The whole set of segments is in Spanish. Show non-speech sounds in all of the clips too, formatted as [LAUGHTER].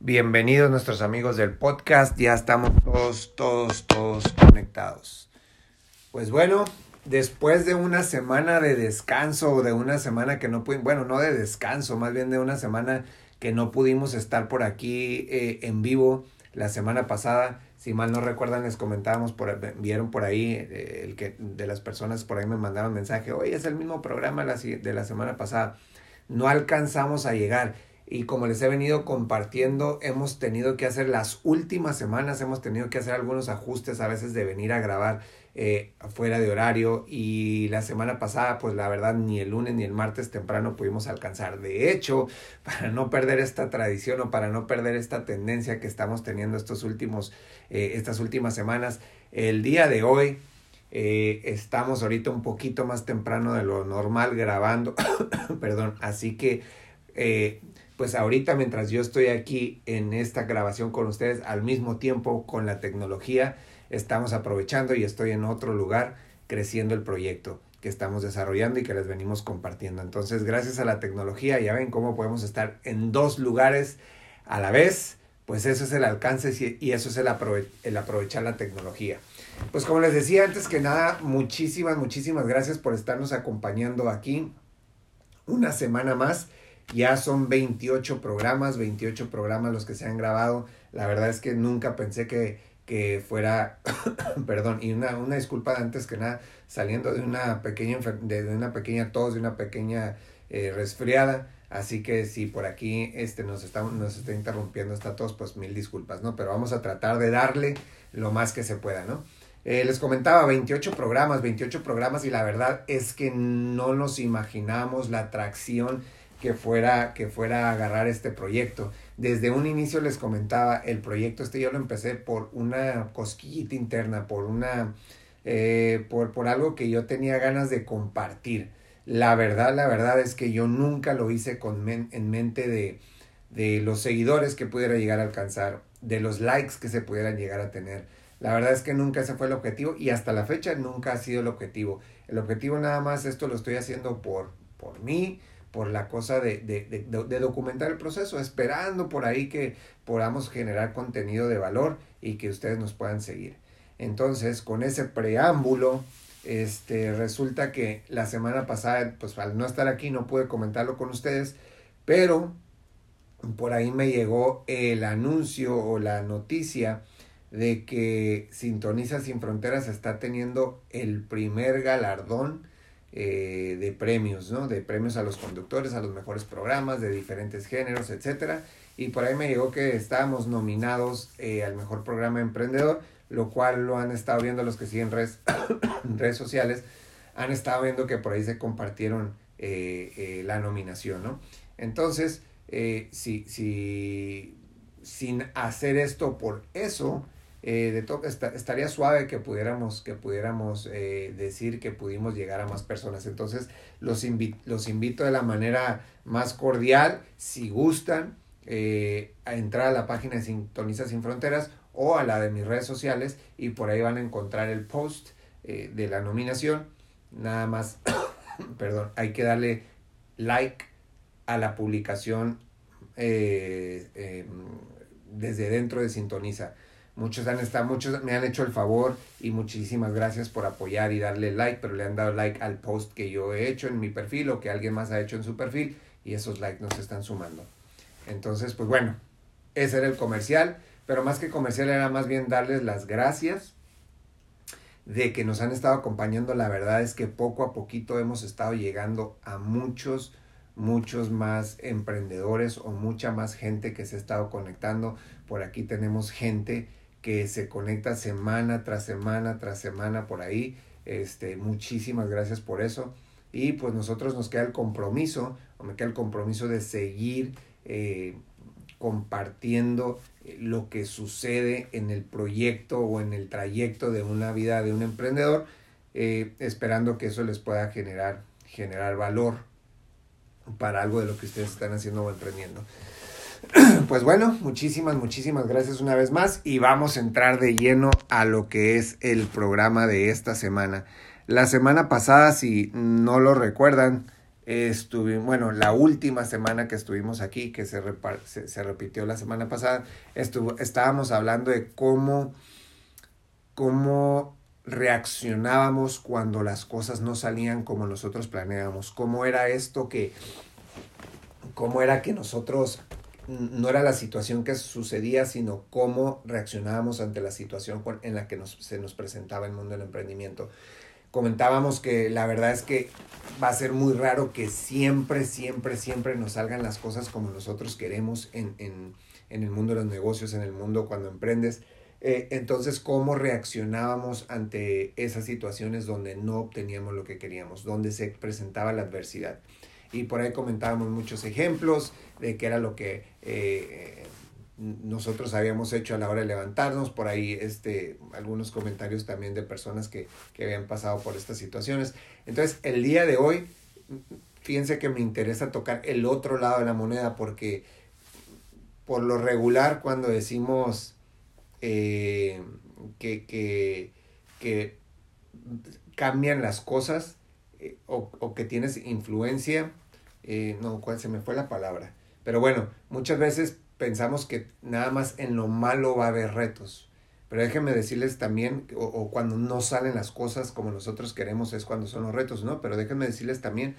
Bienvenidos nuestros amigos del podcast, ya estamos todos, todos, todos conectados. Pues bueno, después de una semana de descanso o de una semana que no pudimos, bueno, no de descanso, más bien de una semana que no pudimos estar por aquí eh, en vivo la semana pasada, si mal no recuerdan les comentábamos, por, vieron por ahí, eh, el que de las personas por ahí me mandaron mensaje, oye, es el mismo programa de la semana pasada, no alcanzamos a llegar y como les he venido compartiendo, hemos tenido que hacer las últimas semanas, hemos tenido que hacer algunos ajustes a veces de venir a grabar eh, fuera de horario y la semana pasada pues la verdad ni el lunes ni el martes temprano pudimos alcanzar. De hecho, [LAUGHS] para no perder esta tradición o para no perder esta tendencia que estamos teniendo estos últimos, eh, estas últimas semanas, el día de hoy eh, estamos ahorita un poquito más temprano de lo normal grabando, [COUGHS] perdón, así que pues ahorita mientras yo estoy aquí en esta grabación con ustedes, al mismo tiempo con la tecnología, estamos aprovechando y estoy en otro lugar creciendo el proyecto que estamos desarrollando y que les venimos compartiendo. Entonces, gracias a la tecnología, ya ven cómo podemos estar en dos lugares a la vez, pues eso es el alcance y eso es el, el aprovechar la tecnología. Pues como les decía antes que nada, muchísimas, muchísimas gracias por estarnos acompañando aquí una semana más ya son 28 programas, 28 programas los que se han grabado. La verdad es que nunca pensé que, que fuera, [COUGHS] perdón, y una, una disculpa antes que nada, saliendo de una pequeña, una pequeña tos, de una pequeña eh, resfriada. Así que si por aquí este, nos, está, nos está interrumpiendo esta tos, pues mil disculpas, ¿no? Pero vamos a tratar de darle lo más que se pueda, ¿no? Eh, les comentaba 28 programas, 28 programas y la verdad es que no nos imaginamos la atracción que fuera, que fuera a agarrar este proyecto. Desde un inicio les comentaba, el proyecto este yo lo empecé por una cosquillita interna, por una, eh, por, por algo que yo tenía ganas de compartir. La verdad, la verdad es que yo nunca lo hice con en mente de, de los seguidores que pudiera llegar a alcanzar, de los likes que se pudieran llegar a tener. La verdad es que nunca ese fue el objetivo y hasta la fecha nunca ha sido el objetivo. El objetivo nada más, esto lo estoy haciendo por, por mí, por la cosa de, documentar el proceso, esperando por ahí que podamos generar contenido de valor y que ustedes nos puedan seguir. Entonces, con ese preámbulo, este, resulta que la semana pasada, pues al no estar aquí no pude comentarlo con ustedes, pero por ahí me llegó el anuncio o la noticia de que Sintoniza Sin Fronteras está teniendo el primer galardón eh, de premios, ¿no? De premios a los conductores, a los mejores programas de diferentes géneros, etcétera. Y por ahí me llegó que estábamos nominados eh, al mejor programa emprendedor, lo cual lo han estado viendo los que siguen redes, [COUGHS] redes sociales, han estado viendo que por ahí se compartieron eh, la nominación, ¿no? Entonces, si, si, sin hacer esto por eso, eh, de todo, estaría suave que pudiéramos, que pudiéramos eh, decir que pudimos llegar a más personas. Entonces, los, los invito de la manera más cordial, si gustan, eh, a entrar a la página de Sintoniza Sin Fronteras o a la de mis redes sociales y por ahí van a encontrar el post de la nominación. Nada más, [COUGHS] perdón, hay que darle like a la publicación em, desde dentro de Sintoniza. Muchos han estado, muchos me han hecho el favor y muchísimas gracias por apoyar y darle like, pero le han dado like al post que yo he hecho en mi perfil o que alguien más ha hecho en su perfil y esos likes nos están sumando. Entonces, pues bueno, ese era el comercial, pero más que comercial era más bien darles las gracias de que nos han estado acompañando. La verdad es que poco a poquito hemos estado llegando a muchos, muchos más emprendedores o mucha más gente que se ha estado conectando. Por aquí tenemos gente que se conecta semana tras semana tras semana por ahí. Este, muchísimas gracias por eso. Y pues nosotros nos queda el compromiso, o me queda el compromiso de seguir eh, compartiendo eh, lo que sucede en el proyecto o en el trayecto de una vida de un emprendedor, eh, esperando que eso les pueda generar, generar valor para algo de lo que ustedes están haciendo o emprendiendo. [CLEARS THROAT] Pues bueno, muchísimas, muchísimas gracias una vez más y vamos a entrar de lleno a lo que es el programa de esta semana. La semana pasada, si no lo recuerdan, estuvimos, bueno, la última semana que estuvimos aquí, que se, se, repitió la semana pasada, estuvo, estábamos hablando de cómo, cómo reaccionábamos cuando las cosas no salían como nosotros planeábamos, cómo era esto que, cómo era que nosotros no era la situación que sucedía, sino cómo reaccionábamos ante la situación en la que se nos presentaba el mundo del emprendimiento comentábamos que la verdad es que va a ser muy raro que siempre, siempre, siempre nos salgan las cosas como nosotros queremos en, en, en el mundo de los negocios, en el mundo cuando emprendes. Eh, entonces, ¿cómo reaccionábamos ante esas situaciones donde no obteníamos lo que queríamos, donde se presentaba la adversidad? Y por ahí comentábamos muchos ejemplos de qué era lo que eh, nosotros habíamos hecho a la hora de levantarnos, por ahí este, algunos comentarios también de personas que, que habían pasado por estas situaciones. Entonces, el día de hoy, fíjense que me interesa tocar el otro lado de la moneda porque por lo regular cuando decimos eh, que, que, que, cambian las cosas eh, o, o, que tienes influencia, eh, no, ¿cuál se me fue la palabra? Pero bueno, muchas veces pensamos que nada más en lo malo va a haber retos. Pero déjenme decirles también, o, cuando no salen las cosas como nosotros queremos es cuando son los retos, ¿no? Pero déjenme decirles también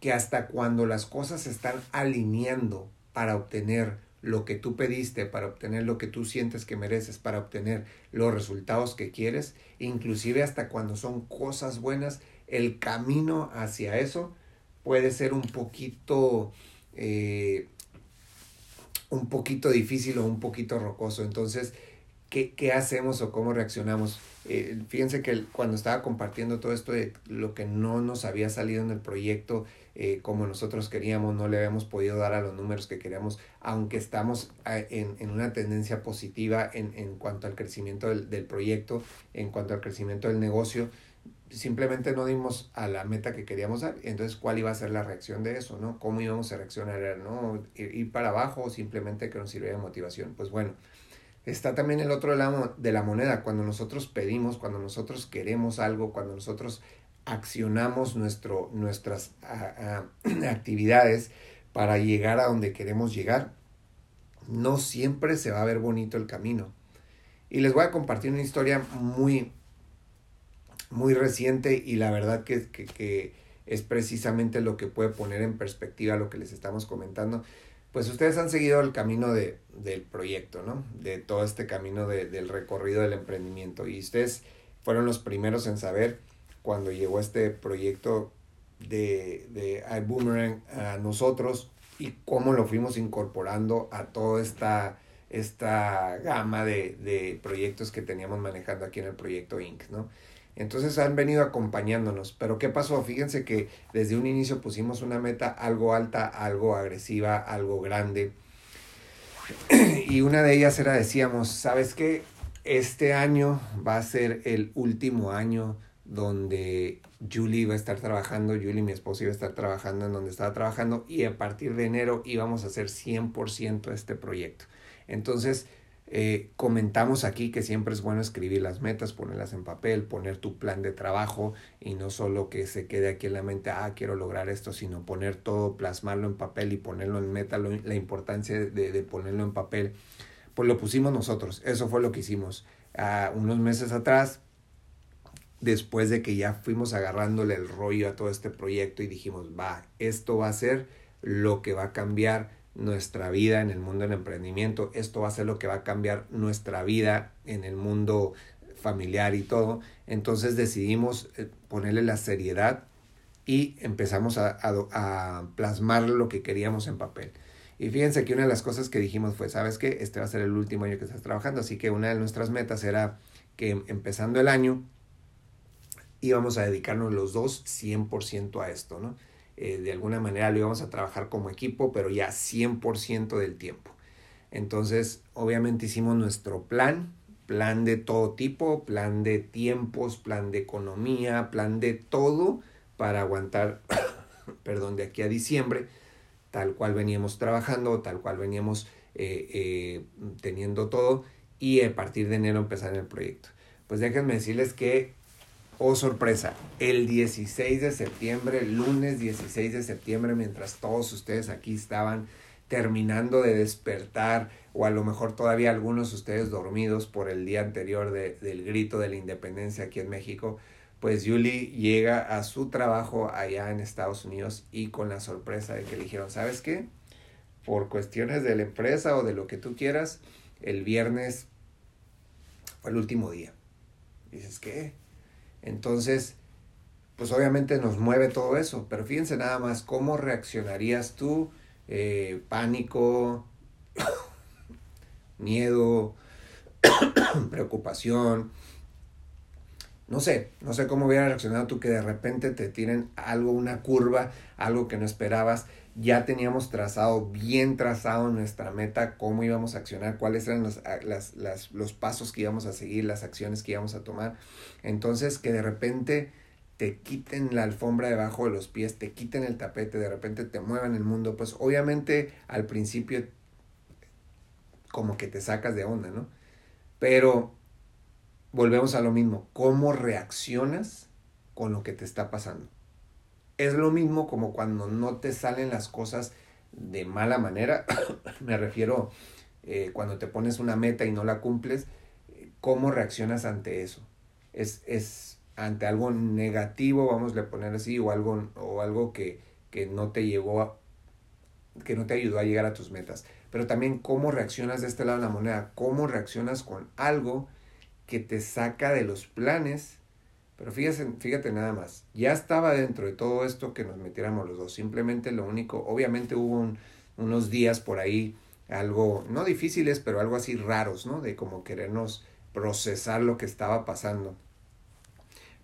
que hasta cuando las cosas se están alineando para obtener lo que tú pediste, para obtener lo que tú sientes que mereces, para obtener los resultados que quieres, inclusive hasta cuando son cosas buenas, el camino hacia eso puede ser un poquito eh, un poquito difícil o un poquito rocoso. Entonces, ¿qué, qué hacemos o cómo reaccionamos? Eh, fíjense que cuando estaba compartiendo todo esto de lo que no nos había salido en el proyecto eh, como nosotros queríamos, no le habíamos podido dar a los números que queríamos, aunque estamos eh, en, en una tendencia positiva en, en cuanto al crecimiento del, del proyecto, en cuanto al crecimiento del negocio, simplemente no dimos a la meta que queríamos dar. Entonces, ¿cuál iba a ser la reacción de eso? ¿no? ¿Cómo íbamos a reaccionar? ¿no? ¿Ir para abajo o simplemente que nos sirviera de motivación? Pues bueno, está también el otro lado de la moneda. Cuando nosotros pedimos, cuando nosotros queremos algo, cuando nosotros accionamos nuestro, nuestras [CLEARS THROAT] actividades para llegar a donde queremos llegar, no siempre se va a ver bonito el camino. Y les voy a compartir una historia muy, muy reciente y la verdad que, que, es precisamente lo que puede poner en perspectiva lo que les estamos comentando. Pues ustedes han seguido el camino de, del proyecto, ¿no? De todo este camino de, del recorrido del emprendimiento. Y ustedes fueron los primeros en saber cuando llegó este proyecto de, de iBoomerang a nosotros y cómo lo fuimos incorporando a toda esta, esta gama de, de proyectos que teníamos manejando aquí en el proyecto Inc., ¿no? Entonces han venido acompañándonos. Pero ¿qué pasó? Fíjense que desde un inicio pusimos una meta algo alta, algo agresiva, algo grande. Y una de ellas era, decíamos, ¿sabes qué? Este año va a ser el último año donde Julie va a estar trabajando, Julie, mi esposa, iba a estar trabajando en donde estaba trabajando y a partir de enero íbamos a hacer 100% este proyecto. Entonces, eh, comentamos aquí que siempre es bueno escribir las metas, ponerlas en papel, poner tu plan de trabajo y no solo que se quede aquí en la mente, ah, quiero lograr esto, sino poner todo, plasmarlo en papel y ponerlo en meta, la importancia de, de, ponerlo en papel. Pues lo pusimos nosotros, eso fue lo que hicimos. Uh, unos meses atrás, después de que ya fuimos agarrándole el rollo a todo este proyecto y dijimos, va, esto va a ser lo que va a cambiar nuestra vida en el mundo del emprendimiento. Esto va a ser lo que va a cambiar nuestra vida en el mundo familiar y todo. Entonces decidimos eh, ponerle la seriedad y empezamos a, a, plasmar lo que queríamos en papel. Y fíjense que una de las cosas que dijimos fue, ¿sabes qué? Este va a ser el último año que estás trabajando, así que una de nuestras metas era que empezando el año íbamos a dedicarnos los dos 100% a esto, ¿no? Eh, de alguna manera lo íbamos a trabajar como equipo, pero ya 100% del tiempo. Entonces, obviamente hicimos nuestro plan, plan de todo tipo, plan de tiempos, plan de economía, plan de todo para aguantar, [COUGHS] perdón, de aquí a diciembre, tal cual veníamos trabajando, tal cual veníamos eh, eh, teniendo todo y a partir de enero empezar el proyecto. Pues déjenme decirles que oh sorpresa, el 16 de septiembre, lunes 16 de septiembre, mientras todos ustedes aquí estaban terminando de despertar o a lo mejor todavía algunos de ustedes dormidos por el día anterior del grito de la independencia aquí en México, pues Julie llega a su trabajo allá en Estados Unidos y con la sorpresa de que le dijeron, ¿sabes qué? Por cuestiones de la empresa o de lo que tú quieras, el viernes fue el último día. dices, ¿qué? Entonces, pues obviamente nos mueve todo eso, pero fíjense nada más cómo reaccionarías tú, eh, pánico, [COUGHS] miedo, [COUGHS] preocupación. No sé, no sé cómo hubiera reaccionado tú que de repente te tiren algo, una curva, algo que no esperabas. Ya teníamos trazado, bien trazado nuestra meta, cómo íbamos a accionar, cuáles eran los, las, los pasos que íbamos a seguir, las acciones que íbamos a tomar. Entonces, que de repente te quiten la alfombra debajo de los pies, te quiten el tapete, de repente te muevan el mundo, pues obviamente al principio como que te sacas de onda, ¿no? Pero volvemos a lo mismo, ¿cómo reaccionas con lo que te está pasando? Es lo mismo como cuando no te salen las cosas de mala manera, [COUGHS] me refiero eh, cuando te pones una meta y no la cumples, ¿cómo reaccionas ante eso? Es, es ante algo negativo, vamos a poner así, o algo, o algo que, que no te llevó que no te ayudó a llegar a tus metas pero también cómo reaccionas de este lado de la moneda, cómo reaccionas con algo que te saca de los planes. Pero fíjate, fíjate nada más, ya estaba dentro de todo esto que nos metiéramos los dos. Simplemente lo único, obviamente hubo unos días por ahí, algo, no difíciles, pero algo así raros, ¿no? De como querernos procesar lo que estaba pasando.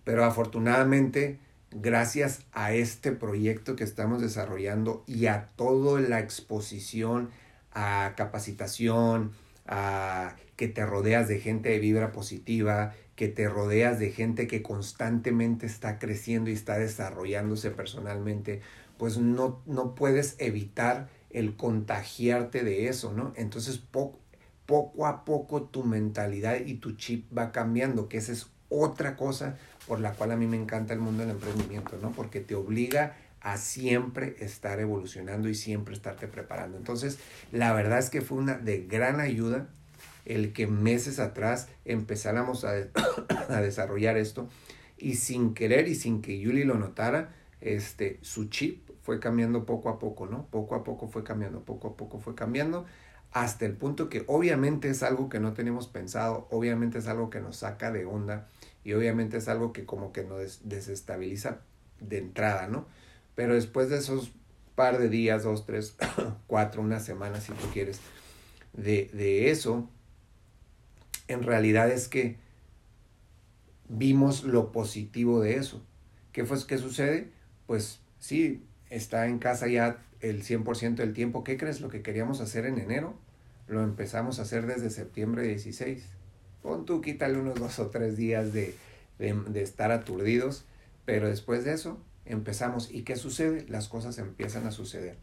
Pero afortunadamente, gracias a este proyecto que estamos desarrollando y a toda la exposición, a capacitación, a que te rodeas de gente de vibra positiva, que te rodeas de gente que constantemente está creciendo y está desarrollándose personalmente, pues no, no puedes evitar el contagiarte de eso, ¿no? Entonces poco, a poco tu mentalidad y tu chip va cambiando, que esa es otra cosa por la cual a mí me encanta el mundo del emprendimiento, ¿no? Porque te obliga a siempre estar evolucionando y siempre estarte preparando. Entonces, la verdad es que fue una de gran ayuda el que meses atrás empezáramos a, [COUGHS] a desarrollar esto y sin querer y sin que Yuli lo notara, este, su chip fue cambiando poco a poco, ¿no? Poco a poco fue cambiando, poco a poco fue cambiando, hasta el punto que obviamente es algo que no tenemos pensado, obviamente es algo que nos saca de onda y obviamente es algo que como que nos desestabiliza de entrada, ¿no? Pero después de esos par de días, dos, tres, [COUGHS] cuatro, una semana si tú quieres, de, de eso, en realidad es que vimos lo positivo de eso. ¿Qué, fue, ¿Qué sucede? Pues sí, está en casa ya el 100% del tiempo. ¿Qué crees? Lo que queríamos hacer en enero, lo empezamos a hacer desde septiembre 16. Pon tú, quítale unos dos o tres días de, de, de estar aturdidos, pero después de eso, empezamos. ¿Y qué sucede? Las cosas empiezan a suceder.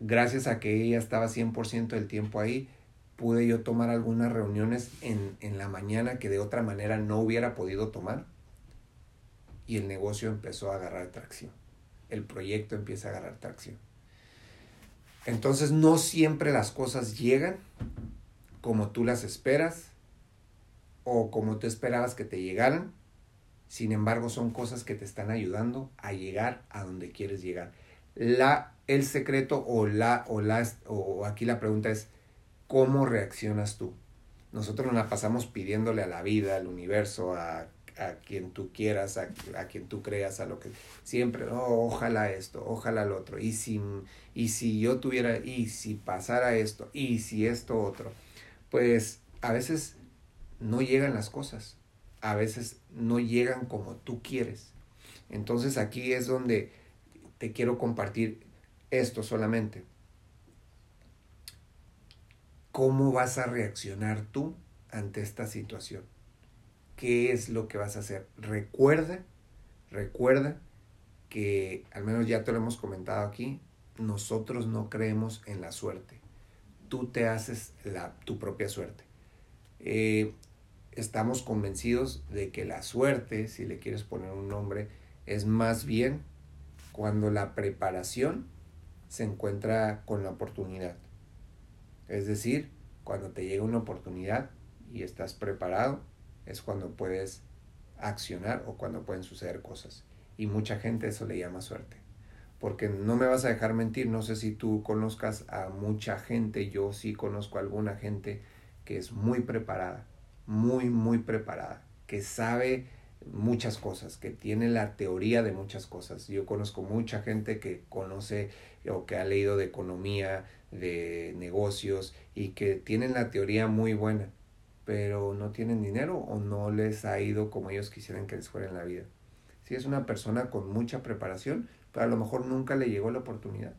Gracias a que ella estaba 100% del tiempo ahí, pude yo tomar algunas reuniones en, en la mañana que de otra manera no hubiera podido tomar. Y el negocio empezó a agarrar tracción. El proyecto empieza a agarrar tracción. Entonces no siempre las cosas llegan como tú las esperas o como tú esperabas que te llegaran sin embargo, son cosas que te están ayudando a llegar a donde quieres llegar. La, el secreto o, la, o, o aquí la pregunta es, ¿cómo reaccionas tú? Nosotros nos la pasamos pidiéndole a la vida, al universo, a, a quien tú quieras, a, a, quien tú creas, a lo que siempre, oh, ojalá esto, ojalá lo otro, y si, y si yo tuviera, y si pasara esto, y si esto otro, pues a veces no llegan las cosas a veces no llegan como tú quieres. Entonces aquí es donde te quiero compartir esto solamente. ¿Cómo vas a reaccionar tú ante esta situación? ¿Qué es lo que vas a hacer? Recuerda, recuerda que, al menos ya te lo hemos comentado aquí, nosotros no creemos en la suerte. Tú te haces la, tu propia suerte. Eh, estamos convencidos de que la suerte, si le quieres poner un nombre, es más bien cuando la preparación se encuentra con la oportunidad. Es decir, cuando te llega una oportunidad y estás preparado, es cuando puedes accionar o cuando pueden suceder cosas. Y mucha gente eso le llama suerte. Porque no me vas a dejar mentir, no sé si tú conozcas a mucha gente, yo sí conozco a alguna gente que es muy preparada, muy, muy preparada, que sabe muchas cosas, que tiene la teoría de muchas cosas. Yo conozco mucha gente que conoce o que ha leído de economía, de negocios y que tienen la teoría muy buena, pero no tienen dinero o no les ha ido como ellos quisieran que les fuera en la vida. Si es una persona con mucha preparación, pero a lo mejor nunca le llegó la oportunidad.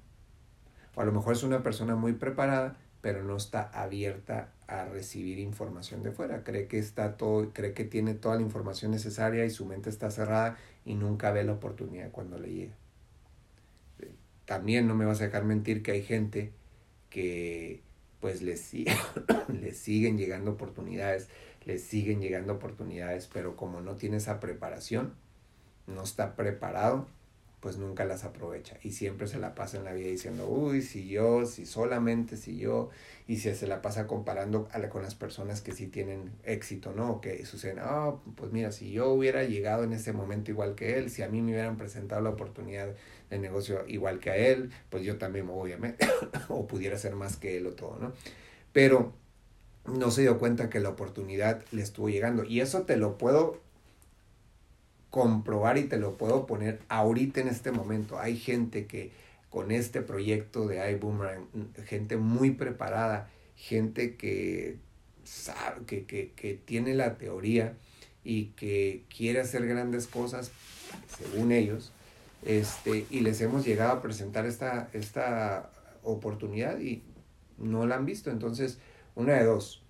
O a lo mejor es una persona muy preparada, pero no está abierta a recibir información de fuera. Cree que está todo, cree que tiene toda la información necesaria y su mente está cerrada y nunca ve la oportunidad cuando le llega. También no me vas a dejar mentir que hay gente que pues les, [COUGHS] siguen llegando oportunidades, les siguen llegando oportunidades, pero como no tiene esa preparación, no está preparado, pues nunca las aprovecha y siempre se la pasa en la vida diciendo, uy, si yo, si solamente si yo, y si se la pasa comparando con las personas que sí tienen éxito, ¿no? Que suceden, ah, pues mira, si yo hubiera llegado en ese momento igual que él, si a mí me hubieran presentado la oportunidad de negocio igual que a él, pues yo también me voy a [COUGHS] o pudiera ser más que él o todo, ¿no? Pero no se dio cuenta que la oportunidad le estuvo llegando y eso te lo puedo comprobar y te lo puedo poner ahorita en este momento. Hay gente que con este proyecto de iBoomerang, gente muy preparada, gente que sabe, que, que, que tiene la teoría y que quiere hacer grandes cosas, según ellos, este, y les hemos llegado a presentar esta, esta oportunidad y no la han visto. Entonces, una de dos,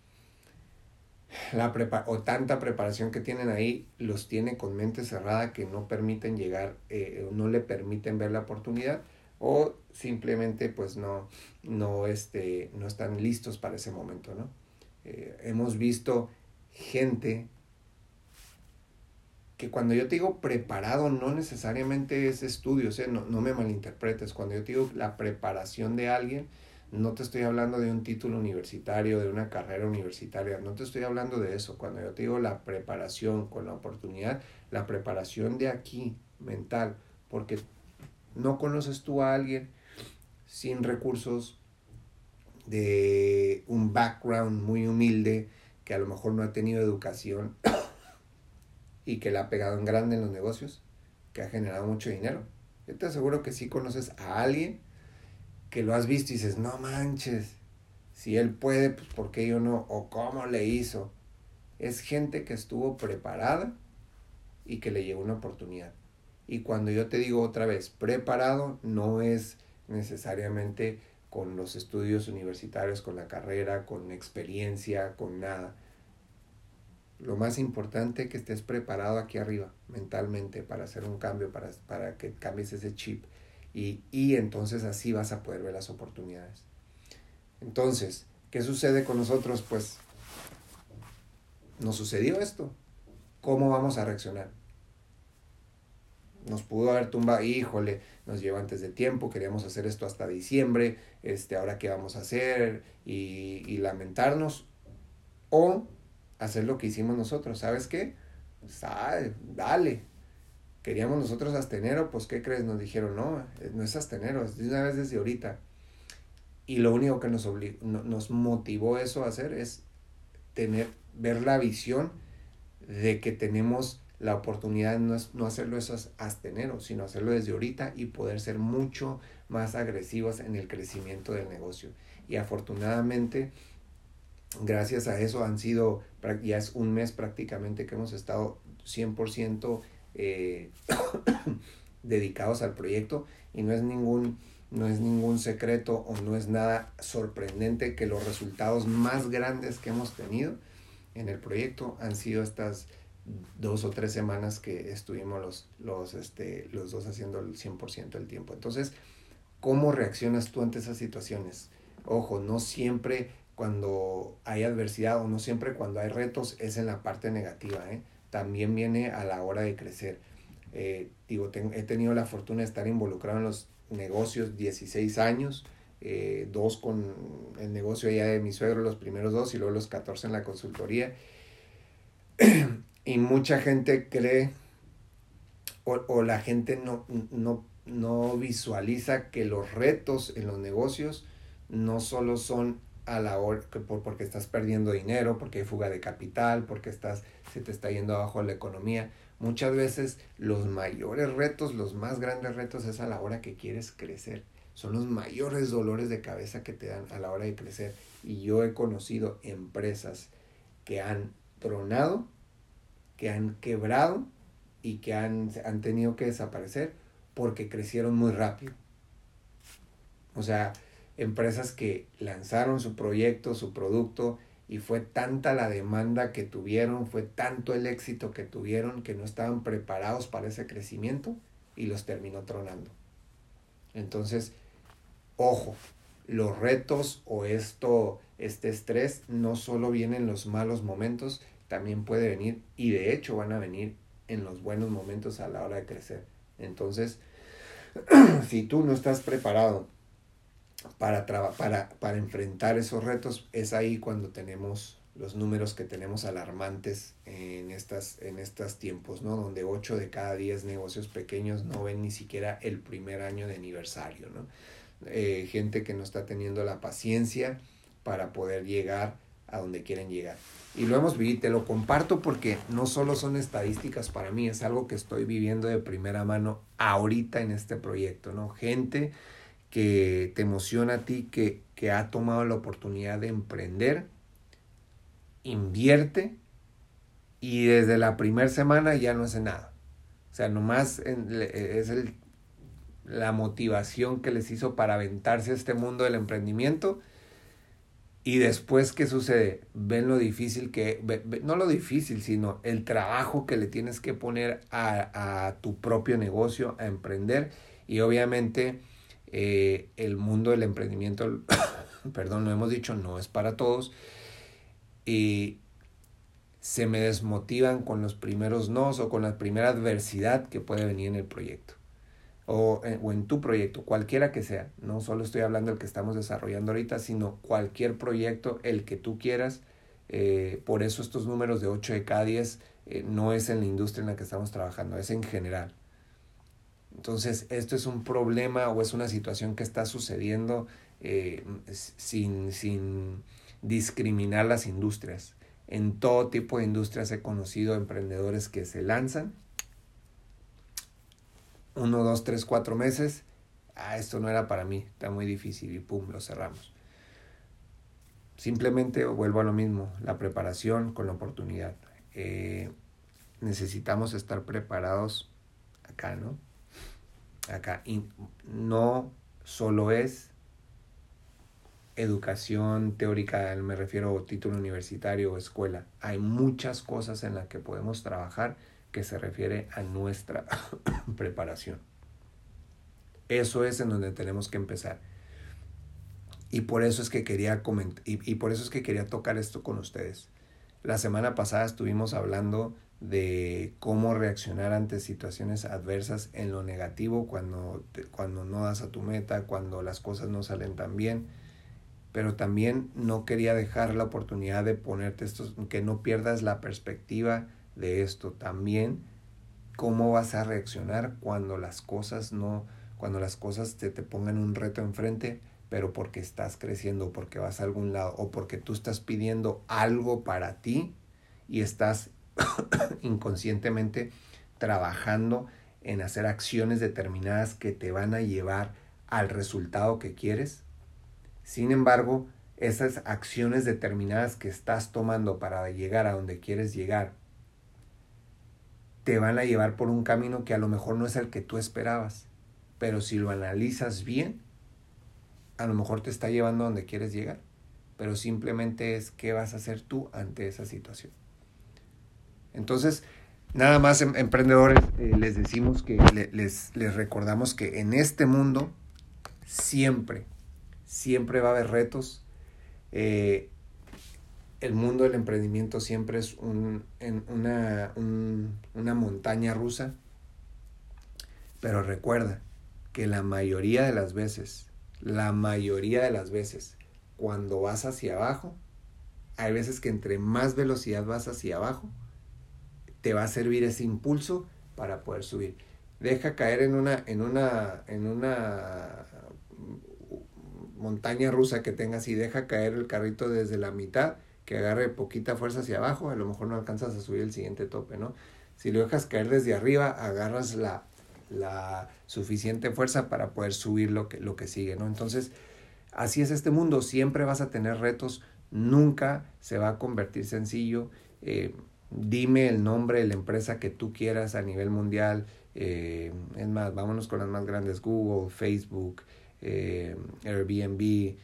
la prepa o tanta preparación que tienen ahí los tiene con mente cerrada que no permiten llegar, eh, no le permiten ver la oportunidad o simplemente pues no, no, este, no están listos para ese momento, ¿no? Eh, hemos visto gente que cuando yo te digo preparado no necesariamente es estudios, ¿eh? no, no me malinterpretes, cuando yo te digo la preparación de alguien, no te estoy hablando de un título universitario, de una carrera universitaria, no te estoy hablando de eso. Cuando yo te digo la preparación con la oportunidad, la preparación de aquí, mental, porque no conoces tú a alguien sin recursos, de un background muy humilde, que a lo mejor no ha tenido educación [COUGHS] y que la ha pegado en grande en los negocios, que ha generado mucho dinero. Yo te aseguro que sí conoces a alguien que lo has visto y dices, no manches, si él puede, pues ¿por qué yo no? O cómo le hizo. Es gente que estuvo preparada y que le llegó una oportunidad. Y cuando yo te digo otra vez, preparado no es necesariamente con los estudios universitarios, con la carrera, con experiencia, con nada. Lo más importante es que estés preparado aquí arriba, mentalmente, para hacer un cambio, para, para que cambies ese chip y, entonces así vas a poder ver las oportunidades. Entonces, ¿qué sucede con nosotros? Pues nos sucedió esto. ¿Cómo vamos a reaccionar? Nos pudo haber tumbado, híjole, nos lleva antes de tiempo, queríamos hacer esto hasta diciembre, este, ahora qué vamos a hacer y, y lamentarnos. O hacer lo que hicimos nosotros, ¿sabes qué? Pues, dale, queríamos nosotros hasta enero, pues ¿qué crees? Nos dijeron, no, eh, no es hasta enero, es de una vez desde ahorita. Y lo único que nos, nos motivó eso a hacer es tener, ver la visión de que tenemos la oportunidad de no, no hacerlo eso hasta enero, sino hacerlo desde ahorita y poder ser mucho más agresivos en el crecimiento del negocio. Y afortunadamente, gracias a eso han sido, ya es un mes prácticamente que hemos estado 100% eh, [COUGHS] dedicados al proyecto y no es ningún no es ningún secreto o no es nada sorprendente que los resultados más grandes que hemos tenido en el proyecto han sido estas dos o tres semanas que estuvimos los, los, este, los dos haciendo el 100% del tiempo. Entonces, ¿cómo reaccionas tú ante esas situaciones? Ojo, no siempre cuando hay adversidad o no siempre cuando hay retos es en la parte negativa, ¿eh? También viene a la hora de crecer. Eh, digo, he tenido la fortuna de estar involucrado en los negocios 16 años, eh, dos con el negocio ya de mi suegro, los primeros dos, y luego los 14 en la consultoría. [CLEARS THROAT] y mucha gente cree, o, o la gente no, no, no visualiza que los retos en los negocios no solo son a la hora porque estás perdiendo dinero, porque hay fuga de capital, porque estás se te está yendo abajo la economía. Muchas veces los mayores retos, los más grandes retos es a la hora que quieres crecer. Son los mayores dolores de cabeza que te dan a la hora de crecer. Y yo he conocido empresas que han tronado, que han quebrado y que han, han tenido que desaparecer porque crecieron muy rápido. O sea, empresas que lanzaron su proyecto, su producto, y fue tanta la demanda que tuvieron, fue tanto el éxito que tuvieron que no estaban preparados para ese crecimiento y los terminó tronando. Entonces, ojo, los retos o esto, este estrés no solo viene en los malos momentos, también puede venir y de hecho van a venir en los buenos momentos a la hora de crecer. Entonces, [CLEARS THROAT] si tú no estás preparado para, para, para enfrentar esos retos, es ahí cuando tenemos los números que tenemos alarmantes en en estos tiempos, ¿no? Donde 8 de cada 10 negocios pequeños no ven ni siquiera el primer año de aniversario, ¿no? Eh, gente que no está teniendo la paciencia para poder llegar a donde quieren llegar. Y lo hemos vivido, te lo comparto porque no solo son estadísticas para mí, es algo que estoy viviendo de primera mano ahorita en este proyecto, ¿no? Gente que te emociona a ti, que, que ha tomado la oportunidad de emprender, invierte y desde la primera semana ya no hace nada. O sea, nomás es el, la motivación que les hizo para aventarse a este mundo del emprendimiento. Y después, ¿qué sucede? Ven lo difícil que, no lo difícil, sino el trabajo que le tienes que poner a, a tu propio negocio, a emprender. Y obviamente eh, el mundo del emprendimiento, [COUGHS] perdón, lo hemos dicho, no es para todos. Y se me desmotivan con los primeros nos o con la primera adversidad que puede venir en el proyecto. O, eh, o, en tu proyecto, cualquiera que sea. No solo estoy hablando del que estamos desarrollando ahorita, sino cualquier proyecto, el que tú quieras. Eh, por eso estos números de 8 de cada 10 no es en la industria en la que estamos trabajando, es en general. Entonces, esto es un problema o es una situación que está sucediendo eh, sin, sin discriminar las industrias. En todo tipo de industrias he conocido emprendedores que se lanzan uno, dos, tres, cuatro meses. Ah, esto no era para mí, está muy difícil y pum, lo cerramos. Simplemente vuelvo a lo mismo, la preparación con la oportunidad. Eh, necesitamos estar preparados acá, ¿no? Acá. Y no solo es educación teórica, me refiero a título universitario o escuela. Hay muchas cosas en las que podemos trabajar que se refiere a nuestra [COUGHS] preparación. Eso es en donde tenemos que empezar. Y por eso es que quería y, y por eso es que quería tocar esto con ustedes. La semana pasada estuvimos hablando de cómo reaccionar ante situaciones adversas en lo negativo cuando, cuando no das a tu meta, cuando las cosas no salen tan bien. Pero también no quería dejar la oportunidad de ponerte esto, que no pierdas la perspectiva de esto. También cómo vas a reaccionar cuando las cosas no, cuando las cosas te, te pongan un reto enfrente, pero porque estás creciendo, porque vas a algún lado, o porque tú estás pidiendo algo para ti y estás [COUGHS] inconscientemente trabajando en hacer acciones determinadas que te van a llevar al resultado que quieres. Sin embargo, esas acciones determinadas que estás tomando para llegar a donde quieres llegar te van a llevar por un camino que a lo mejor no es el que tú esperabas, pero si lo analizas bien, a lo mejor te está llevando a donde quieres llegar, pero simplemente es qué vas a hacer tú ante esa situación. Entonces, nada más em, emprendedores, eh, les decimos que les, les recordamos que en este mundo siempre, siempre va a haber retos. Eh, el mundo del emprendimiento siempre es un, en una, una montaña rusa, pero recuerda que la mayoría de las veces, la mayoría de las veces, cuando vas hacia abajo, hay veces que entre más velocidad vas hacia abajo, te va a servir ese impulso para poder subir. Deja caer en una, en una, en una montaña rusa que tengas y deja caer el carrito desde la mitad que agarre poquita fuerza hacia abajo, a lo mejor no alcanzas a subir el siguiente tope, ¿no? Si lo dejas caer desde arriba, agarras la, la suficiente fuerza para poder subir lo que, lo que sigue, ¿no? Entonces, así es este mundo, siempre vas a tener retos, nunca se va a convertir sencillo. Eh, dime el nombre de la empresa que tú quieras a nivel mundial. Eh, es más, vámonos con las más grandes, Google, Facebook, eh, Airbnb,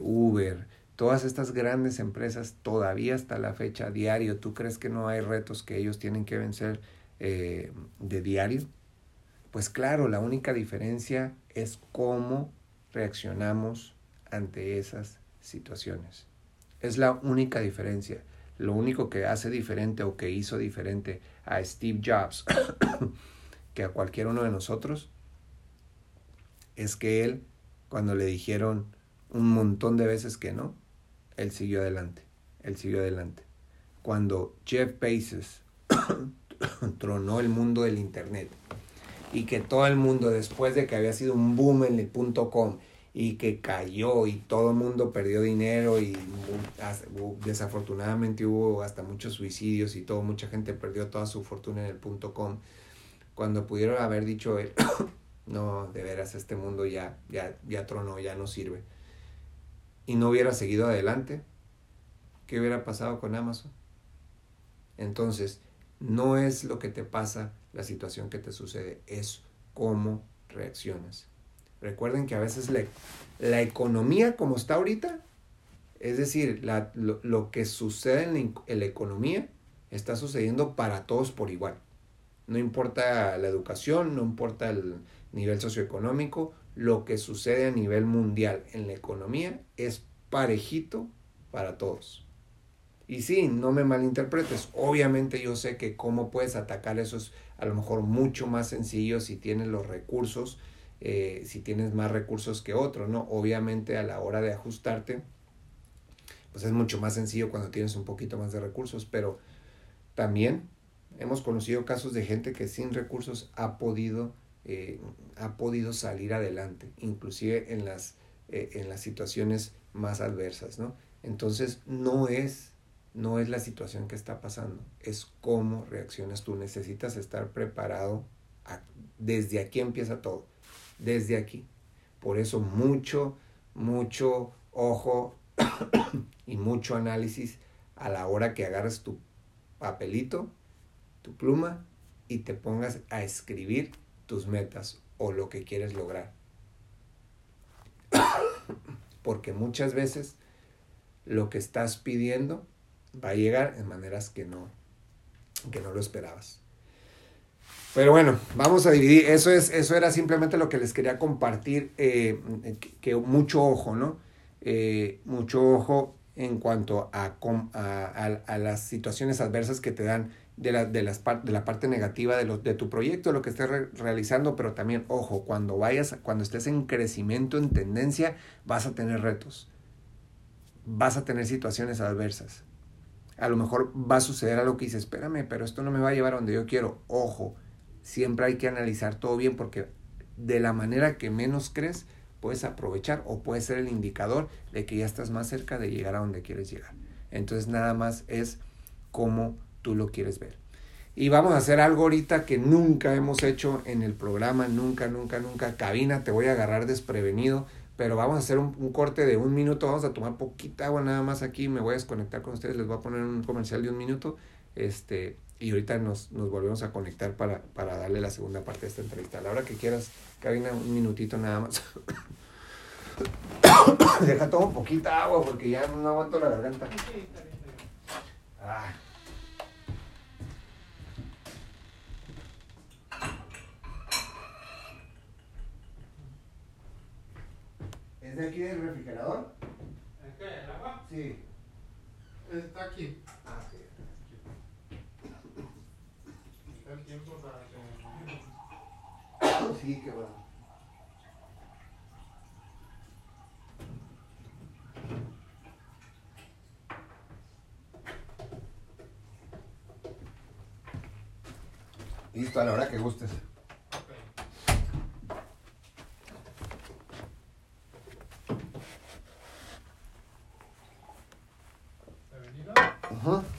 Uber, todas estas grandes empresas todavía hasta la fecha, diario, ¿tú crees que no hay retos que ellos tienen que vencer eh, de diario? Pues claro, la única diferencia es cómo reaccionamos ante esas situaciones. Es la única diferencia. Lo único que hace diferente o que hizo diferente a Steve Jobs [COUGHS] que a cualquier uno de nosotros es que él, cuando le dijeron un montón de veces que no, él siguió adelante, él siguió adelante. Cuando Jeff Bezos [COUGHS] tronó el mundo del Internet y que todo el mundo, después de que había sido un boom en el punto com y que cayó y todo el mundo perdió dinero y desafortunadamente hubo hasta muchos suicidios y todo, mucha gente perdió toda su fortuna en el punto com, cuando pudieron haber dicho [COUGHS] no, de veras, este mundo ya, ya, ya tronó, ya no sirve y no hubiera seguido adelante, ¿qué hubiera pasado con Amazon? Entonces, no es lo que te pasa, la situación que te sucede, es cómo reaccionas. Recuerden que a veces la, la economía como está ahorita, es decir, la, lo, que sucede en la economía está sucediendo para todos por igual. No importa la educación, no importa el nivel socioeconómico, lo que sucede a nivel mundial en la economía es parejito para todos. Y sí, no me malinterpretes, obviamente yo sé que cómo puedes atacar eso es a lo mejor mucho más sencillo si tienes los recursos, eh, si tienes más recursos que otro, ¿no? Obviamente a la hora de ajustarte, pues es mucho más sencillo cuando tienes un poquito más de recursos, pero también hemos conocido casos de gente que sin recursos ha podido eh, ha podido salir adelante, inclusive en las, eh, en las situaciones más adversas, ¿no? Entonces no es, no es la situación que está pasando, es cómo reaccionas tú. Necesitas estar preparado. desde aquí empieza todo, desde aquí. Por eso mucho, mucho ojo [COUGHS] y mucho análisis a la hora que agarras tu papelito, tu pluma y te pongas a escribir tus metas o lo que quieres lograr. [COUGHS] Porque muchas veces lo que estás pidiendo va a llegar en maneras que no, que no lo esperabas. Pero bueno, vamos a dividir. Eso, es, eso era simplemente lo que les quería compartir. Eh, que, mucho ojo, ¿no? Eh, mucho ojo en cuanto a, a, a, las situaciones adversas que te dan de la, de, las de la parte negativa de, de tu proyecto, lo que estés realizando, pero también, ojo, cuando vayas, cuando estés en crecimiento, en tendencia, vas a tener retos, vas a tener situaciones adversas. A lo mejor va a suceder algo que dices, espérame, pero esto no me va a llevar a donde yo quiero. Ojo, siempre hay que analizar todo bien porque de la manera que menos crees, puedes aprovechar o puede ser el indicador de que ya estás más cerca de llegar a donde quieres llegar. Entonces nada más es cómo tú lo quieres ver. Y vamos a hacer algo ahorita que nunca hemos hecho en el programa, nunca, nunca, nunca. Cabina, te voy a agarrar desprevenido, pero vamos a hacer un, corte de un minuto, vamos a tomar poquita agua nada más aquí, me voy a desconectar con ustedes, les voy a poner un comercial de un minuto, este, y ahorita nos, nos volvemos a conectar para, para darle la segunda parte de esta entrevista. A la hora que quieras, Cabina, un minutito nada más. [COUGHS] Deja todo poquita agua porque ya no aguanto la garganta. Ah. ¿Es de aquí del refrigerador? ¿Qué? ¿El agua? Sí. Está aquí. Ah, Está el tiempo para que... sí, qué bueno. Listo, a la hora que gustes. Vamos contigo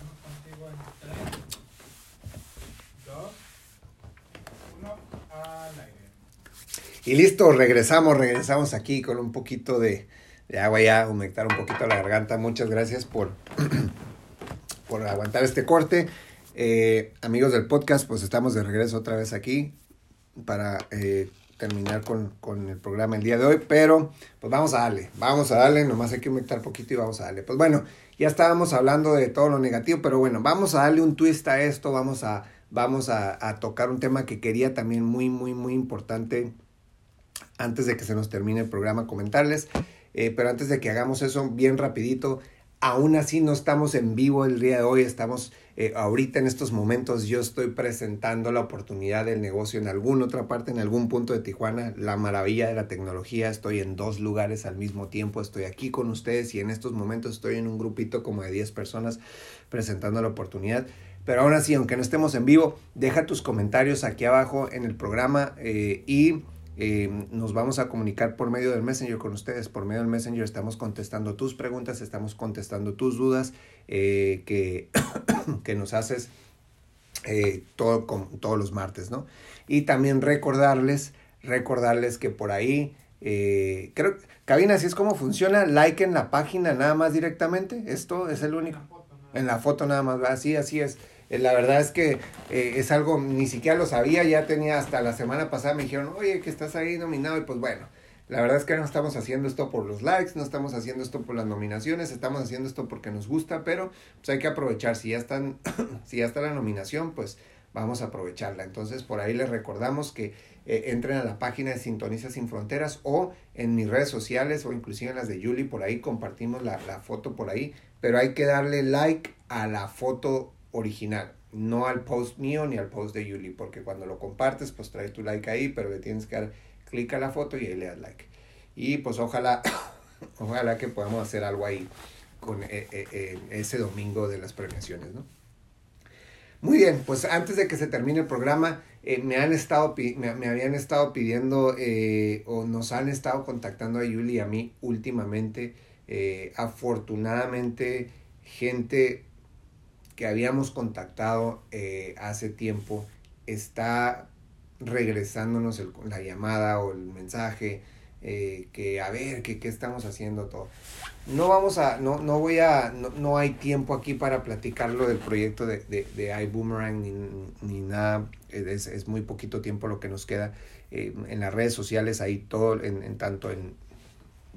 Y listo, regresamos, regresamos aquí con un poquito de, agua ya, humectar un poquito la garganta. Muchas gracias por, [CLEARS THROAT] por aguantar este corte. Eh, amigos del podcast, pues estamos de regreso otra vez aquí para eh, terminar con, con el programa el día de hoy, pero pues vamos a darle, vamos a darle, nomás hay que humectar poquito y vamos a darle. Pues bueno, ya estábamos hablando de todo lo negativo, pero bueno, vamos a darle un twist a esto, vamos a, vamos a tocar un tema que quería también muy, muy, muy importante antes de que se nos termine el programa comentarles. Eh, pero antes de que hagamos eso, bien rapidito, aún así no estamos en vivo el día de hoy, estamos eh, ahorita en estos momentos, yo estoy presentando la oportunidad del negocio en alguna otra parte, en algún punto de Tijuana, la maravilla de la tecnología, estoy en dos lugares al mismo tiempo, estoy aquí con ustedes y en estos momentos estoy en un grupito como de 10 personas presentando la oportunidad. Pero aún así, aunque no estemos en vivo, deja tus comentarios aquí abajo en el programa eh, y eh, nos vamos a comunicar por medio del Messenger con ustedes. Por medio del Messenger estamos contestando tus preguntas, estamos contestando tus dudas eh, que, [COUGHS] que nos haces eh, todo, con, todos los martes, ¿no? Y también recordarles, recordarles que por ahí, eh, creo, Cabina, así es como funciona, like en la página nada más directamente, esto es el único. En la foto nada más, así, así es. Eh, La verdad es que eh, es algo, ni siquiera lo sabía, ya tenía hasta la semana pasada, me dijeron, oye, que estás ahí nominado, y pues bueno, la verdad es que no estamos haciendo esto por los likes, no estamos haciendo esto por las nominaciones, estamos haciendo esto porque nos gusta, pero pues hay que aprovechar, si ya están, [COUGHS] si ya está la nominación, pues vamos a aprovecharla. Entonces por ahí les recordamos que eh, entren a la página de Sintoniza Sin Fronteras o en mis redes sociales o inclusive en las de Yuli, por ahí compartimos la, la foto por ahí, pero hay que darle like a la foto original, no al post mío ni al post de Yuli, porque cuando lo compartes, pues trae tu like ahí, pero le tienes que dar clic a la foto y ahí le das like. Y pues ojalá, [COUGHS] ojalá que podamos hacer algo ahí con eh, eh, ese domingo de las premiaciones, ¿no? Muy bien, pues antes de que se termine el programa, eh, me han estado me, me habían estado pidiendo eh, o nos han estado contactando a Yuli y a mí últimamente. afortunadamente, gente que habíamos contactado eh, hace tiempo está regresándonos el- la llamada o el mensaje eh, que a ver qué qué estamos haciendo todo. No vamos a no no voy a no, no hay tiempo aquí para platicarlo del proyecto de, de, de iBoomerang ni, ni nada. Es, es muy poquito tiempo lo que nos queda. Eh, en las redes sociales ahí todo en, en tanto en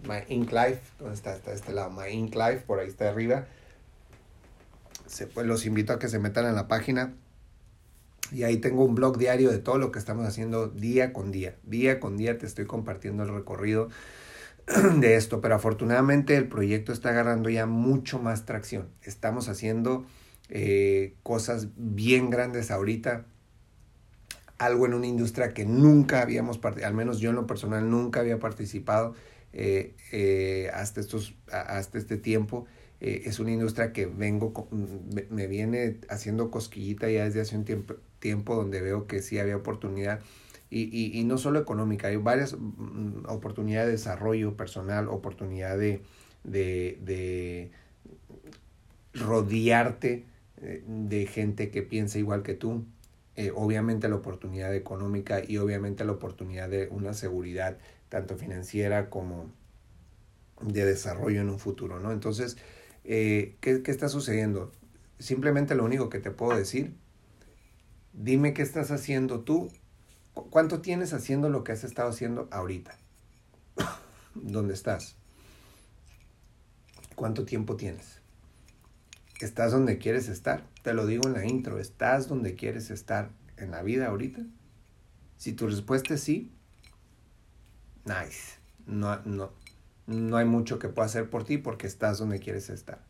My Ink Life donde está, está este lado My Ink Life por ahí está arriba se, pues los invito a que se metan a la página y ahí tengo un blog diario de todo lo que estamos haciendo día con día. Día con día te estoy compartiendo el recorrido [CLEARS THROAT] de esto, pero afortunadamente el proyecto está agarrando ya mucho más tracción. Estamos haciendo eh, cosas bien grandes ahorita. Algo en una industria que nunca habíamos participado, al menos yo en lo personal nunca había participado eh, eh, hasta, estos, hasta este tiempo. Eh, es una industria que vengo, co- me, viene haciendo cosquillita ya desde hace un tiempo, tiempo donde veo que sí había oportunidad. Y, y, no solo económica, hay varias mm, oportunidades de desarrollo personal, oportunidad de, de, de rodearte eh, de gente que piensa igual que tú. Eh, obviamente la oportunidad económica y obviamente la oportunidad de una seguridad tanto financiera como de desarrollo en un futuro, ¿no? Entonces, eh, ¿qué, ¿qué está sucediendo? Simplemente lo único que te puedo decir, dime qué estás haciendo tú, cu- cuánto tienes haciendo lo que has estado haciendo ahorita, [LAUGHS] ¿dónde estás? ¿Cuánto tiempo tienes? ¿Estás donde quieres estar? Te lo digo en la intro, ¿estás donde quieres estar en la vida ahorita? Si tu respuesta es sí, nice. No, no, no hay mucho que pueda hacer por ti porque estás donde quieres estar.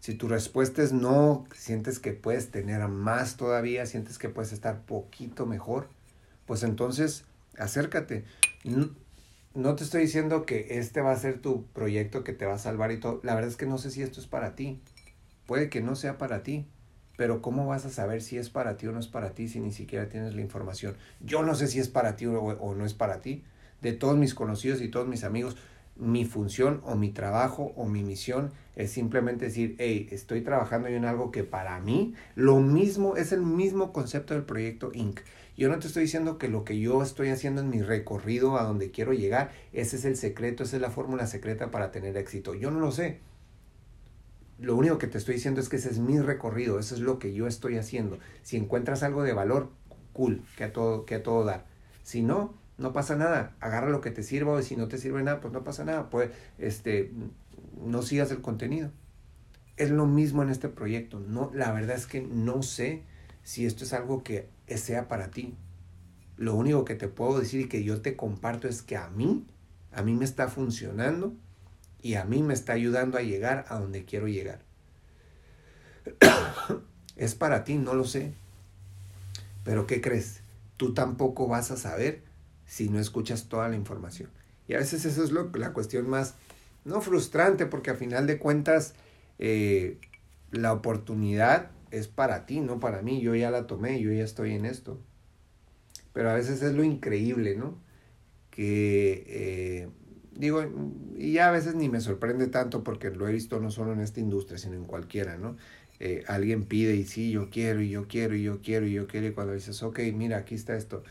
Si tu respuesta es no, sientes que puedes tener más todavía, sientes que puedes estar poquito mejor, pues entonces acércate. No, te estoy diciendo que este va a ser tu proyecto que te va a salvar y todo. La verdad es que no sé si esto es para ti. Puede que no sea para ti. Pero ¿cómo vas a saber si es para ti o no es para ti si ni siquiera tienes la información? Yo no sé si es para ti o, o no es para ti. De todos mis conocidos y todos mis amigos, mi función o mi trabajo o mi misión es simplemente decir, hey, estoy trabajando en algo que para mí lo mismo es el mismo concepto del proyecto Inc. Yo no te estoy diciendo que lo que yo estoy haciendo en mi recorrido a donde quiero llegar, ese es el secreto, esa es la fórmula secreta para tener éxito. Yo no lo sé. Lo único que te estoy diciendo es que ese es mi recorrido, eso es lo que yo estoy haciendo. Si encuentras algo de valor, cool, que a todo, que todo dar. Si no, no pasa nada, agarra lo que te sirva y si no te sirve nada, pues no pasa nada, pues este, no sigas el contenido. Es lo mismo en este proyecto, no, la verdad es que no sé si esto es algo que sea para ti. Lo único que te puedo decir y que yo te comparto es que a mí, a mí me está funcionando y a mí me está ayudando a llegar a donde quiero llegar. [COUGHS] es para ti, no lo sé. Pero ¿qué crees? Tú tampoco vas a saber si no escuchas toda la información. Y a veces eso es lo, la cuestión más, no frustrante, porque a final de cuentas eh, la oportunidad es para ti, no para mí. Yo ya la tomé, yo ya estoy en esto. Pero a veces es lo increíble, ¿no? Que eh, digo, y ya a veces ni me sorprende tanto porque lo he visto no solo en esta industria, sino en cualquiera, ¿no? Eh, alguien pide y sí, yo quiero, y yo quiero, y yo quiero, y yo quiero, y cuando dices, ok, mira, aquí está esto.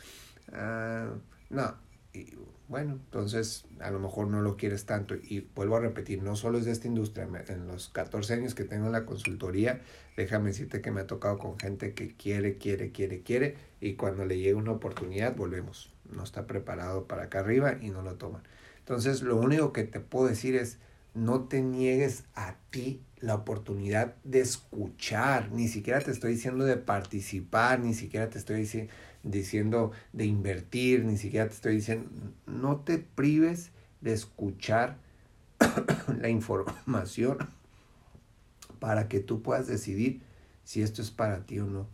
Ah, no, y bueno, entonces a lo mejor no lo quieres tanto. Y vuelvo a repetir, no solo es de esta industria, en los 14 años que tengo en la consultoría, déjame decirte que me ha tocado con gente que quiere, quiere, quiere, quiere, y cuando le llega una oportunidad, volvemos. No está preparado para acá arriba y no lo toman. Entonces, lo único que te puedo decir es, no te niegues a ti la oportunidad de escuchar, ni siquiera te estoy diciendo de participar, ni siquiera te estoy diciendo diciendo de invertir, ni siquiera te estoy diciendo, no te prives de escuchar [COUGHS] la información para que tú puedas decidir si esto es para ti o no.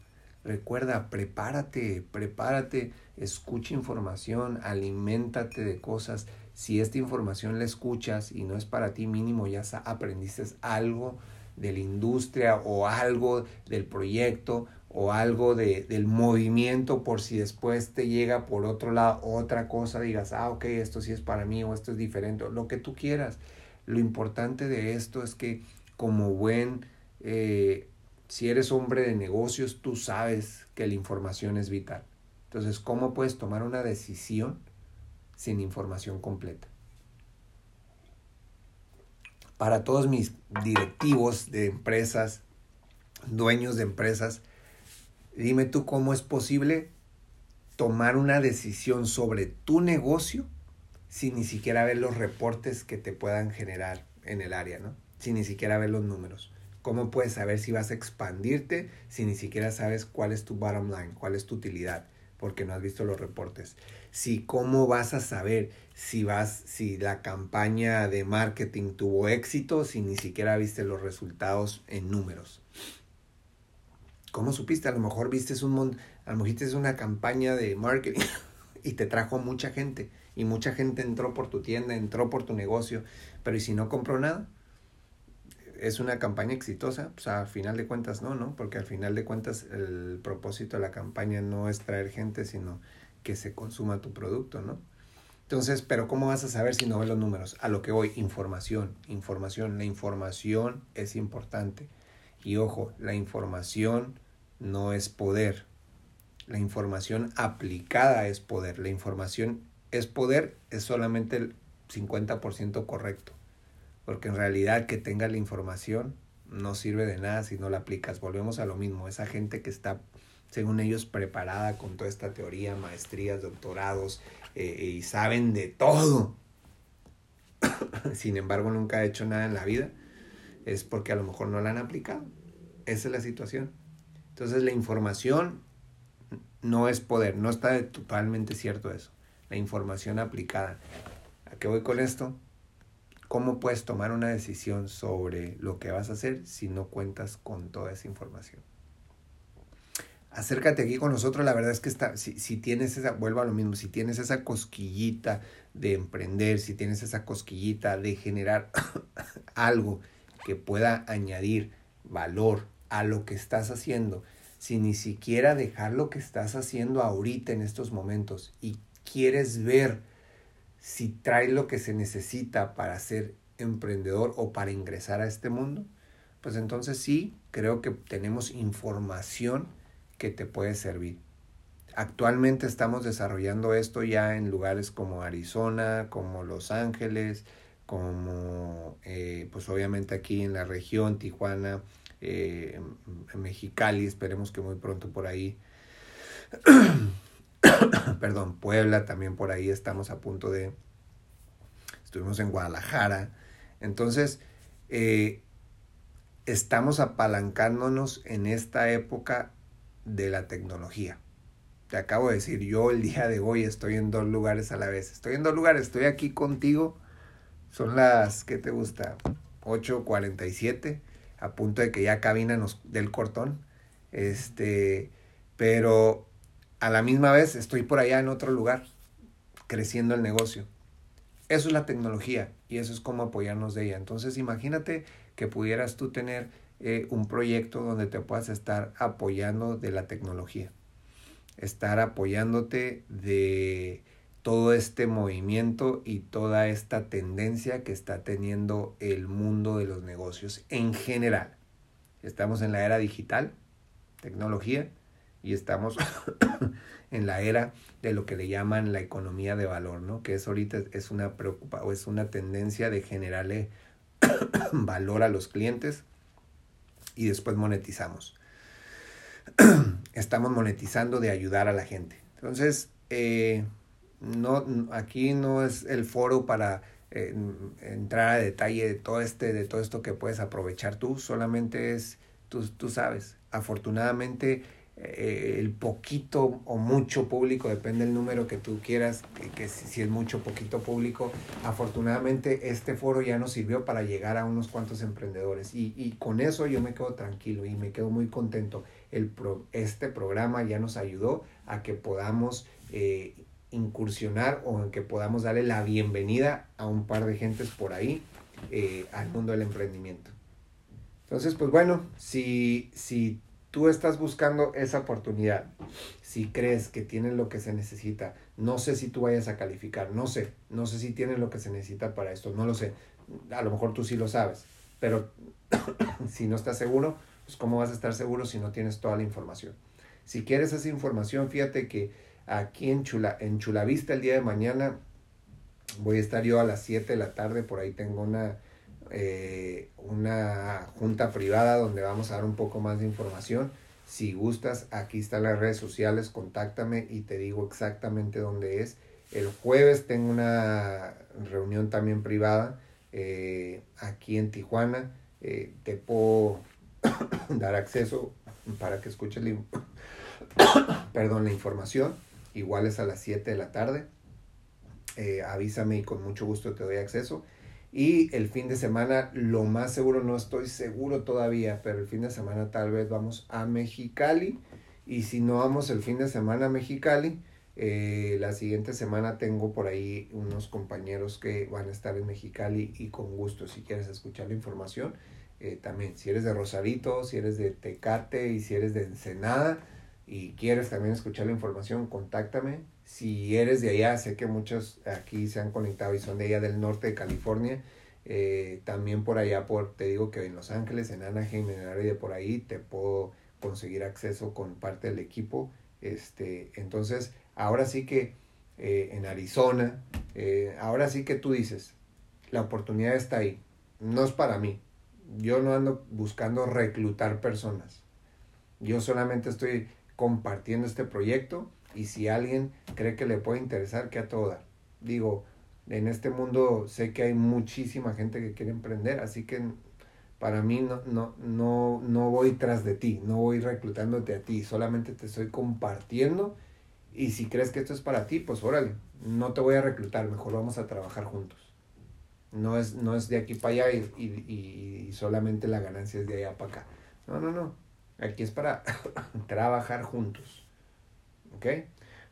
Recuerda, prepárate, prepárate, escucha información, aliméntate de cosas. Si esta información la escuchas y no es para ti mínimo, ya aprendiste algo de la industria o algo del proyecto o algo de, del movimiento por si después te llega por otro lado otra cosa, digas, ah, ok, esto sí es para mí o esto es diferente, lo que tú quieras. Lo importante de esto es que como buen, eh, si eres hombre de negocios, tú sabes que la información es vital. Entonces, ¿cómo puedes tomar una decisión sin información completa? Para todos mis directivos de empresas, dueños de empresas, Dime tú cómo es posible tomar una decisión sobre tu negocio sin ni siquiera ver los reportes que te puedan generar en el área, ¿no? Sin ni siquiera ver los números. ¿Cómo puedes saber si vas a expandirte si ni siquiera sabes cuál es tu bottom line, cuál es tu utilidad, porque no has visto los reportes? Si cómo vas a saber si vas si la campaña de marketing tuvo éxito si ni siquiera viste los resultados en números. ¿Cómo supiste? A lo mejor viste un a lo mejor viste una campaña de marketing [LAUGHS] y te trajo mucha gente y mucha gente entró por tu tienda, entró por tu negocio, pero ¿y si no compró nada? ¿Es una campaña exitosa? Pues al final de cuentas no, ¿no? Porque al final de cuentas el propósito de la campaña no es traer gente, sino que se consuma tu producto, ¿no? Entonces, pero ¿cómo vas a saber si no ves los números? A lo que voy, información, información. La información es importante. Y ojo, la información no es poder. La información aplicada es poder. La información es poder es solamente el 50% correcto. Porque en realidad que tengas la información no sirve de nada si no la aplicas. Volvemos a lo mismo. Esa gente que está, según ellos, preparada con toda esta teoría, maestrías, doctorados eh, y saben de todo. [COUGHS] Sin embargo, nunca ha hecho nada en la vida. Es porque a lo mejor no la han aplicado. Esa es la situación. Entonces la información no es poder, no está totalmente cierto eso. La información aplicada. ¿A qué voy con esto? ¿Cómo puedes tomar una decisión sobre lo que vas a hacer si no cuentas con toda esa información? Acércate aquí con nosotros, la verdad es que está, si, si tienes esa, vuelvo a lo mismo, si tienes esa cosquillita de emprender, si tienes esa cosquillita de generar [COUGHS] algo que pueda añadir valor a lo que estás haciendo, si ni siquiera dejar lo que estás haciendo ahorita en estos momentos y quieres ver si trae lo que se necesita para ser emprendedor o para ingresar a este mundo, pues entonces sí, creo que tenemos información que te puede servir. Actualmente estamos desarrollando esto ya en lugares como Arizona, como Los Ángeles, como eh, pues obviamente aquí en la región, Tijuana, eh, Mexicali, esperemos que muy pronto por ahí. [COUGHS] Perdón, Puebla también por ahí estamos a punto de. Estuvimos en Guadalajara. Entonces, eh, estamos apalancándonos en esta época de la tecnología. Te acabo de decir, yo el día de hoy estoy en dos lugares a la vez. Estoy en dos lugares, estoy aquí contigo. Son las, ¿qué te gusta? 8.47, a punto de que ya cabina nos del cortón. Este, pero a la misma vez estoy por allá en otro lugar, creciendo el negocio. Eso es la tecnología y eso es como apoyarnos de ella. Entonces imagínate que pudieras tú tener eh, un proyecto donde te puedas estar apoyando de la tecnología, estar apoyándote de todo este movimiento y toda esta tendencia que está teniendo el mundo de los negocios en general. Estamos en la era digital, tecnología, y estamos [COUGHS] en la era de lo que le llaman la economía de valor, ¿no? Que es ahorita es una preocupa o es una tendencia de generarle [COUGHS] valor a los clientes y después monetizamos. [COUGHS] Estamos monetizando de ayudar a la gente. Entonces, eh, no, aquí no es el foro para eh, entrar a detalle de todo, este, de todo esto que puedes aprovechar tú, solamente es, tú, tú sabes, afortunadamente eh, el poquito o mucho público, depende del número que tú quieras, que, si, es mucho poquito público, afortunadamente este foro ya nos sirvió para llegar a unos cuantos emprendedores y, y con eso yo me quedo tranquilo y me quedo muy contento. El este programa ya nos ayudó a que podamos eh, incursionar o en que podamos darle la bienvenida a un par de gentes por ahí eh, al mundo del emprendimiento. Entonces, pues bueno, si, si tú estás buscando esa oportunidad, si crees que tienes lo que se necesita, no sé si tú vayas a calificar, no sé, no sé si tienes lo que se necesita para esto, no lo sé, a lo mejor tú sí lo sabes, pero [COUGHS] si no estás seguro, pues cómo vas a estar seguro si no tienes toda la información. Si quieres esa información, fíjate que aquí en, Chula, en Chulavista el día de mañana voy a estar yo a las 7 de la tarde, por ahí tengo una eh, una junta privada donde vamos a dar un poco más de información. Si gustas, aquí están las redes sociales, contáctame y te digo exactamente dónde es. El jueves tengo una reunión también privada eh, aquí en Tijuana. Eh, te puedo [COUGHS] dar acceso para que escuches la, [COUGHS] perdón, la información. Igual es a las 7 de la tarde. avísame y con mucho gusto te doy acceso. Y el fin de semana, lo más seguro, no estoy seguro todavía, pero el fin de semana tal vez vamos a Mexicali. Y si no vamos el fin de semana a Mexicali, eh, la siguiente semana tengo por ahí unos compañeros que van a estar en Mexicali y con gusto, si quieres escuchar la información, eh, también, si eres de Rosarito, si eres de Tecate y si eres de Ensenada y quieres también escuchar la información, contáctame si eres de allá, sé que muchos aquí se han conectado y son de allá del norte de California. Eh, también por allá, por, te digo que en Los Ángeles, en Anaheim, en el área de por ahí, te puedo conseguir acceso con parte del equipo. Este, entonces, ahora sí que eh, en Arizona, eh, ahora sí que tú dices, la oportunidad está ahí. No es para mí. Yo no ando buscando reclutar personas. Yo solamente estoy compartiendo este proyecto y si alguien cree que le puede interesar, que a toda. Digo, en este mundo sé que hay muchísima gente que quiere emprender, así que para mí no, no, no, no voy tras de ti, no voy reclutándote a ti, solamente te estoy compartiendo y si crees que esto es para ti, pues órale, no te voy a reclutar, mejor vamos a trabajar juntos. No es, no es de aquí para allá y, y, y solamente la ganancia es de allá para acá. No, no, no. Aquí es para [LAUGHS] trabajar juntos. ¿Ok?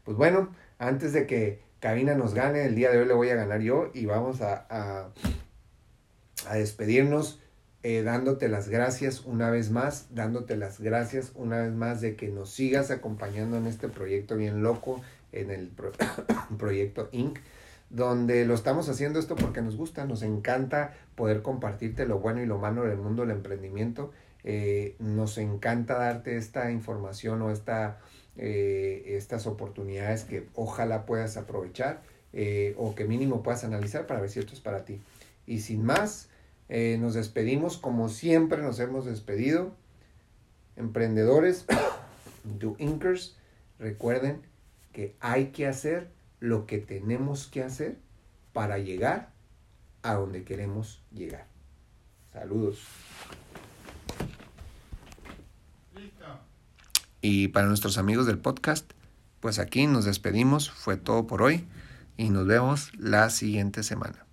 Pues bueno, antes de que Cabina nos gane, el día de hoy le voy a ganar yo y vamos a, a, a despedirnos eh, dándote las gracias una vez más, dándote las gracias una vez más de que nos sigas acompañando en este proyecto bien loco, en el pro [COUGHS] proyecto Inc., donde lo estamos haciendo esto porque nos gusta, nos encanta poder compartirte lo bueno y lo malo del mundo del emprendimiento, eh, nos encanta darte esta información o esta, eh, estas oportunidades que ojalá puedas aprovechar eh, o que mínimo puedas analizar para ver si esto es para ti. Y sin más, nos despedimos como siempre nos hemos despedido. Emprendedores, [COUGHS] do inkers, recuerden que hay que hacer lo que tenemos que hacer para llegar a donde queremos llegar. Saludos. Y para nuestros amigos del podcast, pues aquí nos despedimos. Fue todo por hoy y nos vemos la siguiente semana.